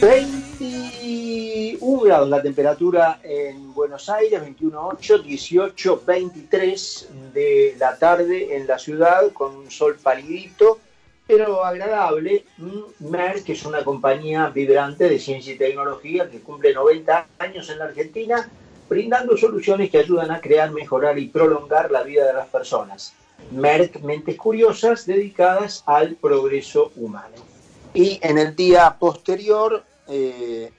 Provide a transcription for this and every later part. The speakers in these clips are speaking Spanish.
21 grados la temperatura en Buenos Aires, 21.8, 18.23 de la tarde en la ciudad con un sol palidito, pero agradable. Merck es una compañía vibrante de ciencia y tecnología que cumple 90 años en la Argentina, brindando soluciones que ayudan a crear, mejorar y prolongar la vida de las personas. Merck Mentes Curiosas dedicadas al progreso humano. Y en el día posterior, eh,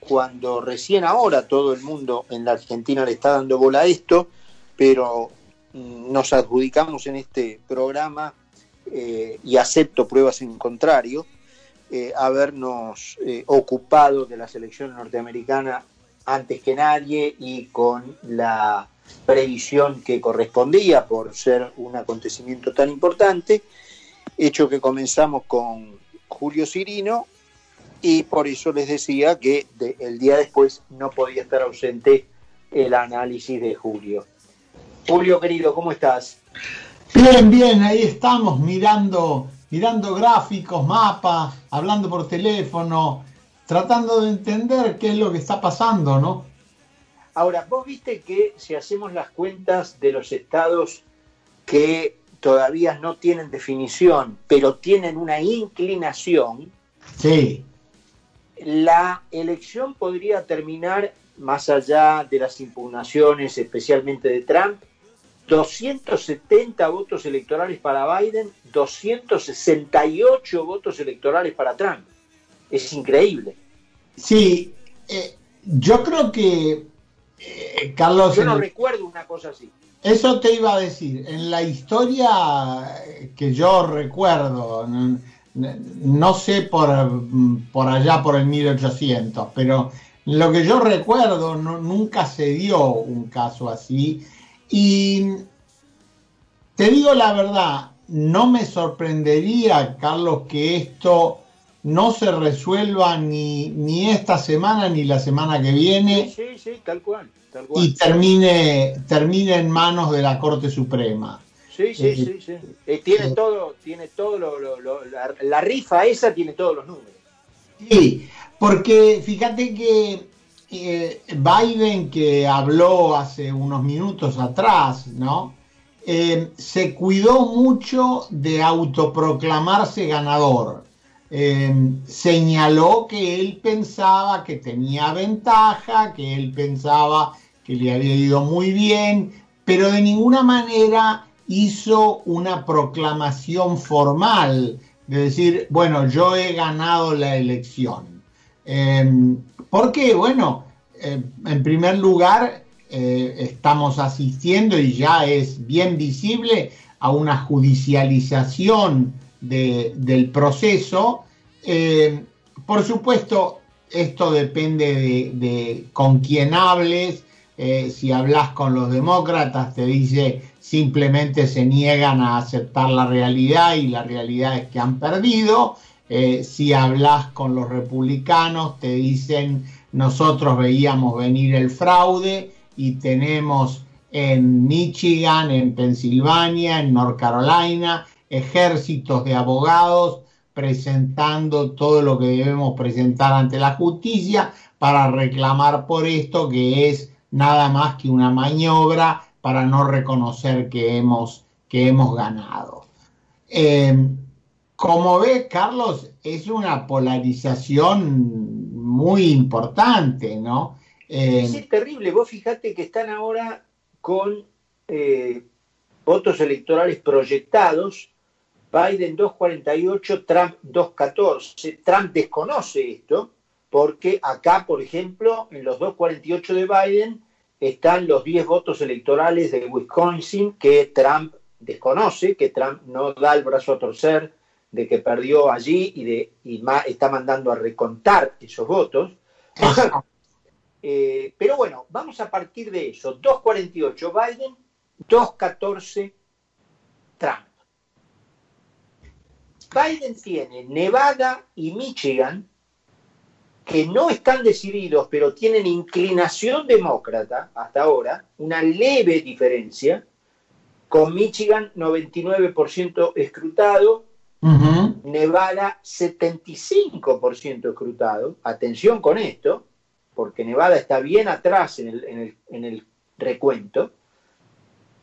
cuando recién ahora todo el mundo en la Argentina le está dando bola a esto, pero mm, nos adjudicamos en este programa eh, y acepto pruebas en contrario, eh, habernos ocupado de la selección norteamericana antes que nadie y con la previsión que correspondía por ser un acontecimiento tan importante, hecho que comenzamos con Julio Cirino y por eso les decía que el día después no podía estar ausente el análisis de Julio. Julio querido, ¿cómo estás? Bien, bien, ahí estamos mirando, mirando gráficos, mapas, hablando por teléfono, tratando de entender qué es lo que está pasando, ¿no? Ahora, vos viste que si hacemos las cuentas de los estados que todavía no tienen definición, pero tienen una inclinación, sí. la elección podría terminar, más allá de las impugnaciones, especialmente de Trump, 270 votos electorales para Biden, 268 votos electorales para Trump. Es increíble. Sí, eh, yo creo que, eh, Carlos... Yo no recuerdo una cosa así. Eso te iba a decir, en la historia que yo recuerdo, no, sé por, por, allá por el 1800, pero lo que yo recuerdo nunca se dio un caso así. Y te digo la verdad, no me sorprendería, Carlos, que esto no se resuelva ni, ni esta semana ni la semana que viene. Sí, sí, tal cual y termine, termine en manos de la Corte Suprema. Sí, sí, eh, sí, sí. Eh, tiene eh, todo, tiene todo lo, la, rifa esa tiene todos los números. Sí, porque fíjate que Biden que habló hace unos minutos atrás, ¿no? se cuidó mucho de autoproclamarse ganador. Señaló que él pensaba que tenía ventaja, que él pensaba que le había ido muy bien, pero de ninguna manera hizo una proclamación formal de decir, bueno, yo he ganado la elección. Em, porque, bueno, em, en primer lugar, eh, estamos asistiendo y ya es bien visible a una judicialización del proceso. Em, por supuesto, esto depende de, de, con quién hables, eh, si hablas con los demócratas, te dice simplemente se niegan a aceptar la realidad y la realidad es que han perdido. Eh, si hablas con los republicanos, te dicen nosotros veíamos venir el fraude y tenemos en Michigan, en Pensilvania, en North Carolina, ejércitos de abogados presentando todo lo que debemos presentar ante la justicia para reclamar por esto que es nada más que una maniobra para no reconocer que hemos, que hemos ganado. Em, como ves, Carlos, es una polarización muy importante, ¿no? Em, es terrible. Vos fijate que están ahora con eh, votos electorales proyectados. Biden 248, Trump 214. Trump desconoce esto porque acá, por ejemplo, en los 248 de Biden están los 10 votos electorales de Wisconsin que Trump desconoce, que Trump no da el brazo a torcer de que perdió allí y, de, está mandando a recontar esos votos. Eh, pero bueno, vamos a partir de eso. 248 Biden, 214 Trump. Biden tiene Nevada y Michigan que no están decididos, pero tienen inclinación demócrata hasta ahora, una leve diferencia, con Michigan 99% escrutado Nevada 75% escrutado. Atención con esto, porque Nevada está bien atrás en el, recuento.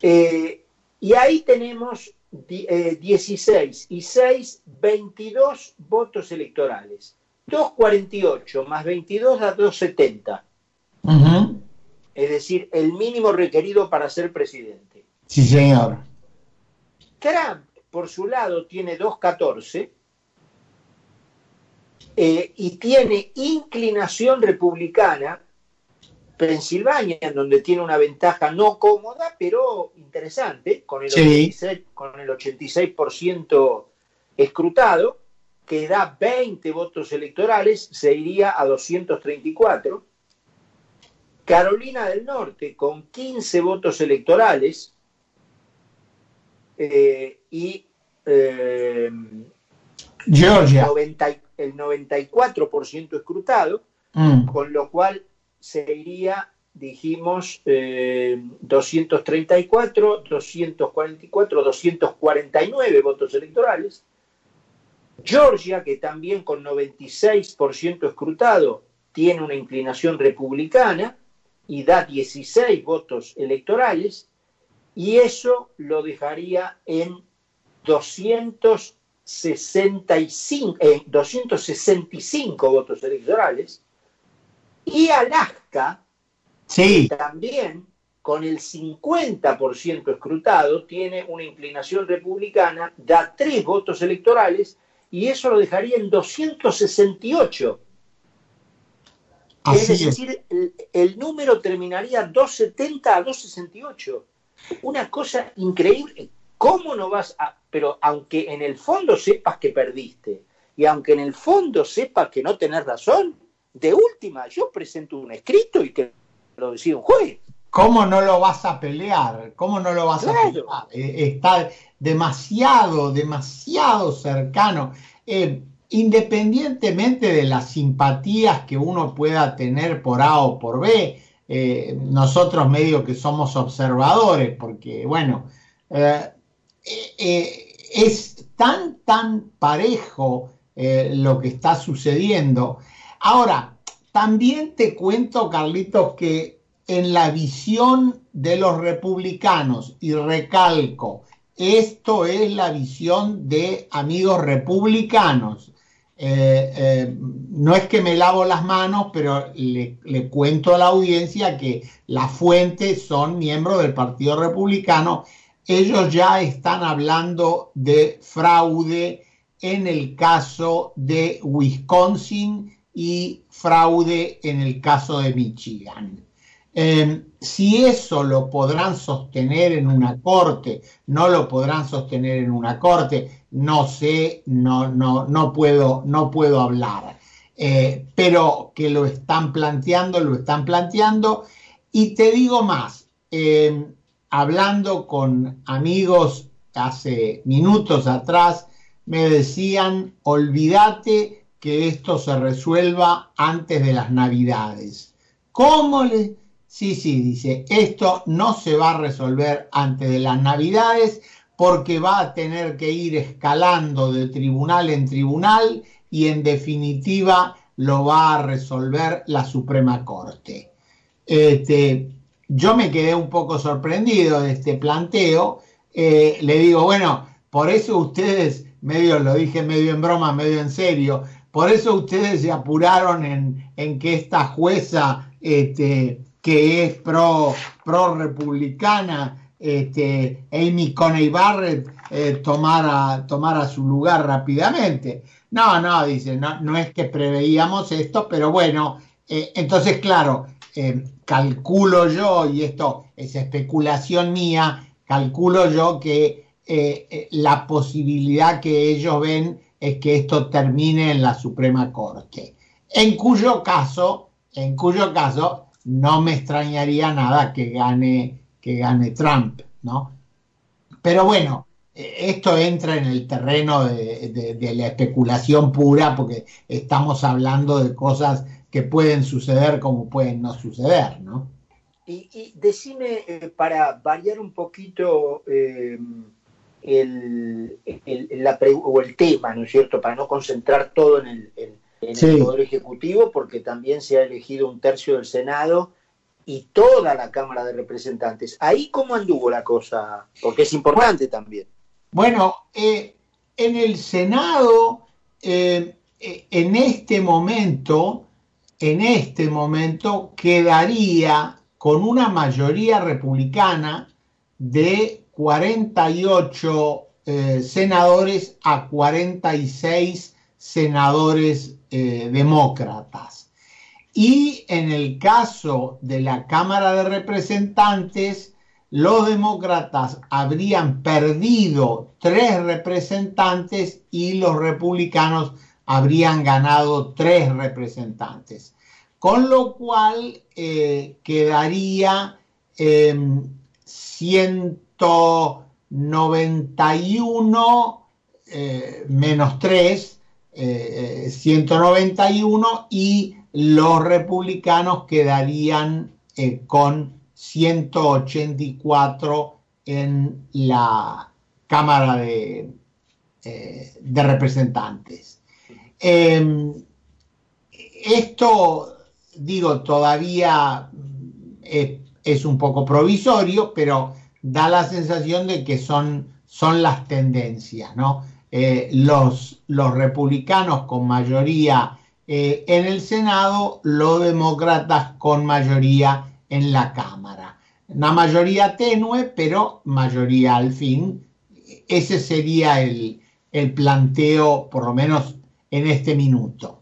Eh, y ahí tenemos 16 eh, y 6, 22 votos electorales. 248 más 22 da 270. Es decir, el mínimo requerido para ser presidente. Sí, señor. Trump, por su lado, tiene 214 eh, y tiene inclinación republicana. Pensilvania, en donde tiene una ventaja no cómoda, pero interesante, con el, 86, con el 86% escrutado, que da 20 votos electorales, se iría a 234. Carolina del Norte, con 15 votos electorales, eh, y eh, Georgia. el 94% escrutado, mm. con lo cual se iría, dijimos, 234, 244, 249 votos electorales. Georgia, que también con 96% escrutado tiene una inclinación republicana y da 16 votos electorales, y eso lo dejaría en 265, 265 votos electorales. Y Alaska, sí. también con el 50% escrutado, tiene una inclinación republicana, da tres votos electorales y eso lo dejaría en 268. es decir, el, el, número terminaría 270 a 268. Una cosa increíble. ¿Cómo no vas a.? Pero aunque en el fondo sepas que perdiste y aunque en el fondo sepas que no tenés razón, de última, yo presento un escrito y que lo decida un juez. ¿Cómo no lo vas a pelear? ¿Cómo no lo vas a pelear? Eh, está demasiado, demasiado cercano. Eh, independientemente de las simpatías que uno pueda tener por A o por B, eh, nosotros medio que somos observadores, porque bueno, es tan, tan parejo lo que está sucediendo. Ahora, también te cuento, Carlitos, que en la visión de los republicanos, y recalco, esto es la visión de amigos republicanos. Eh, eh, no es que me lavo las manos, pero le, cuento a la audiencia que las fuentes son miembros del Partido Republicano. Ellos ya están hablando de fraude en el caso de Wisconsin y fraude en el caso de Michigan. Em, si eso lo podrán sostener en una corte, no lo podrán sostener en una corte, no sé, no, no, no, puedo, no puedo hablar. Eh, pero que lo están planteando, lo están planteando. Y te digo más, em, hablando con amigos hace minutos atrás, me decían, olvídate que esto se resuelva antes de las navidades. ¿Cómo le Sí, sí, dice, esto no se va a resolver antes de las navidades porque va a tener que ir escalando de tribunal en tribunal y en definitiva lo va a resolver la Suprema Corte. Este, yo me quedé un poco sorprendido de este planteo. Eh, le digo, bueno, por eso ustedes, medio lo dije medio en broma, medio en serio, por eso ustedes se apuraron en, en que esta jueza este, que es pro, pro republicana, este, Amy Coney Barrett eh, tomara, tomara, su lugar rápidamente. No, no, dice, no, no es que preveíamos esto, pero bueno, eh, entonces claro, eh, calculo yo, y esto es especulación mía, calculo yo que la posibilidad que ellos ven es que esto termine en la Suprema Corte. En cuyo caso, en cuyo caso, no me extrañaría nada que gane, que gane Trump, ¿no? Pero bueno, eh, esto entra en el terreno de, la especulación pura porque estamos hablando de cosas que pueden suceder como pueden no suceder, ¿no? Y, decime, eh, para variar un poquito, eh, el, o el tema, ¿no es cierto?, para no concentrar todo en el, el Poder Ejecutivo, porque también se ha elegido un tercio del Senado y toda la Cámara de Representantes. Ahí cómo anduvo la cosa, porque es importante también. Bueno, eh, en el Senado, eh, eh, en este momento, en este momento quedaría con una mayoría republicana de 48 senadores a 46 senadores demócratas. Y en el caso de la Cámara de Representantes, los demócratas habrían perdido tres representantes y los republicanos habrían ganado tres representantes. Con lo cual eh, quedaría 191 eh, menos 3, 191 eh, y los republicanos quedarían eh, con 184 en la Cámara de, eh, Representantes. Em, esto, digo, todavía es, un poco provisorio, pero da la sensación de que son, son las tendencias, ¿no? Eh, los, los republicanos con mayoría eh, en el Senado, los demócratas con mayoría en la Cámara. Una mayoría tenue, pero mayoría al fin. Ese sería el, planteo, por lo menos en este minuto.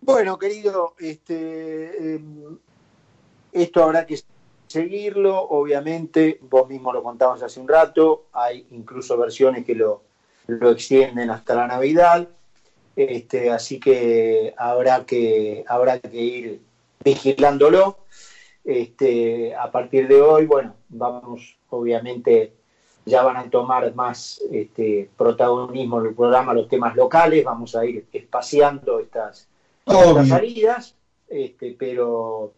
Bueno, querido, este, em, esto habrá que seguirlo, obviamente, vos mismo lo contabas hace un rato, hay incluso versiones que lo, lo extienden hasta la Navidad. Este, así que habrá que, habrá que ir vigilándolo. Este, a partir de hoy, bueno, vamos, obviamente, ya van a tomar más este, protagonismo en el programa los temas locales, vamos a ir espaciando estas, salidas, este, pero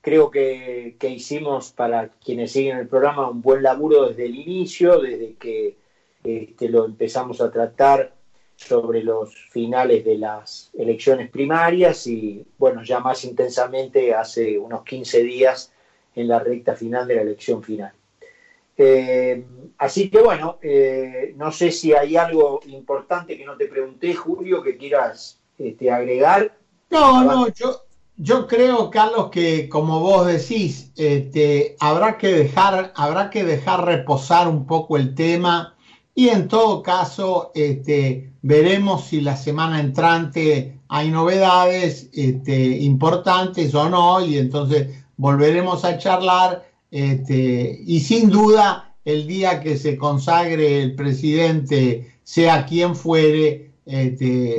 creo que, que, hicimos para quienes siguen el programa un buen laburo desde el inicio, desde que este, lo empezamos a tratar sobre los finales de las elecciones primarias y, bueno, ya más intensamente hace unos 15 días en la recta final de la elección final. Eh, así que, bueno, eh, no sé si hay algo importante que no te pregunté, Julio, que quieras este, agregar. No, no, yo, yo creo, Carlos, que como vos decís, este, habrá, que dejar, habrá que dejar reposar un poco el tema y en todo caso, este, veremos si la semana entrante hay novedades este, importantes o no, y entonces volveremos a charlar. Y sin duda, el día que se consagre el presidente, sea quien fuere,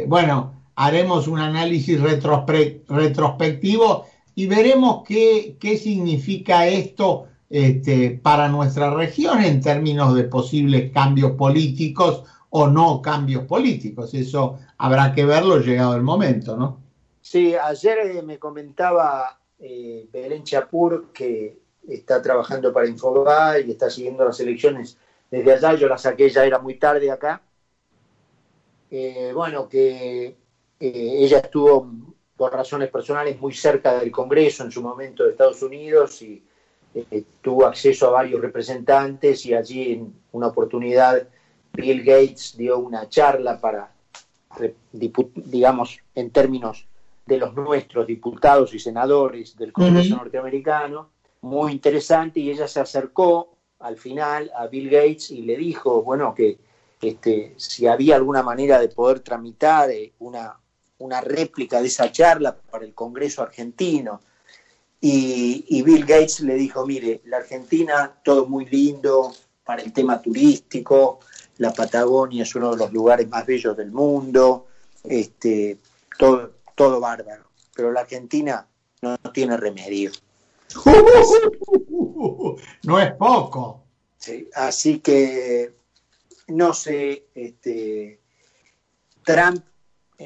bueno, haremos un análisis retrospectivo y veremos qué, qué significa esto este, para nuestra región en términos de posibles cambios políticos o no cambios políticos. Eso habrá que verlo llegado el momento, ¿no? Sí, ayer eh, me comentaba eh, Belén Chapur que está trabajando para Infobae y está siguiendo las elecciones desde allá. Yo la saqué, ya era muy tarde acá. Eh, bueno, que ella estuvo por razones personales muy cerca del Congreso en su momento de Estados Unidos y eh, tuvo acceso a varios representantes y allí en una oportunidad Bill Gates dio una charla para, digamos, en términos de los nuestros diputados y senadores del Congreso norteamericano, muy interesante, y ella se acercó al final a Bill Gates y le dijo, bueno, que este, si había alguna manera de poder tramitar eh, una, una réplica de esa charla para el Congreso argentino, y, Bill Gates le dijo, mire, la Argentina, todo muy lindo para el tema turístico, la Patagonia es uno de los lugares más bellos del mundo, este, todo, todo bárbaro, pero la Argentina no, tiene remedio. no es poco. Sí, así que, no sé, este, Trump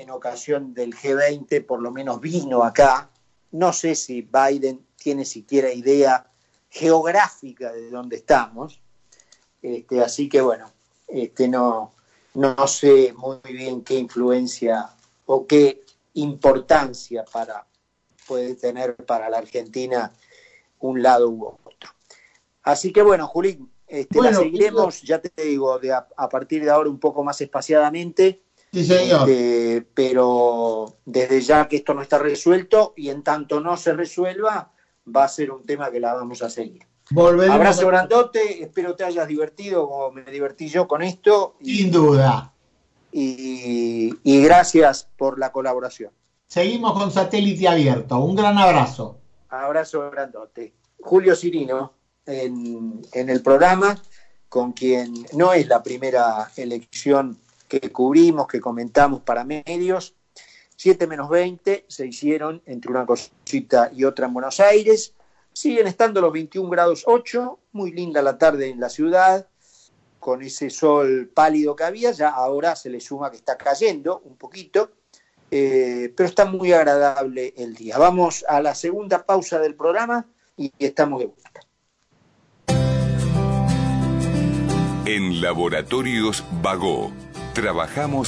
en ocasión del G20 por lo menos vino acá no sé si Biden tiene siquiera idea geográfica de dónde estamos. Este, así que bueno, este, no, no sé muy bien qué influencia o qué importancia para, puede tener para la Argentina un lado u otro. Así que bueno, Julín, este, la seguiremos, ya te digo, de a, partir de ahora un poco más espaciadamente. Sí, señor. Este, pero desde ya que esto no está resuelto y en tanto no se resuelva, va a ser un tema que la vamos a seguir. Volveremos Abrazo grandote, espero te hayas divertido como me divertí yo con esto. Sin duda. Y, y gracias por la colaboración. Seguimos con satélite abierto. Un gran abrazo. Abrazo grandote. Julio Cirino en, en el programa, con quien no es la primera elección que cubrimos, que comentamos para medios. 7 menos 20 se hicieron entre una cosita y otra en Buenos Aires. Siguen estando los 21 grados 8, muy linda la tarde en la ciudad, con ese sol pálido que había, ya ahora se le suma que está cayendo un poquito, eh, pero está muy agradable el día. Vamos a la segunda pausa del programa y estamos de vuelta. En Laboratorios Vago, trabajamos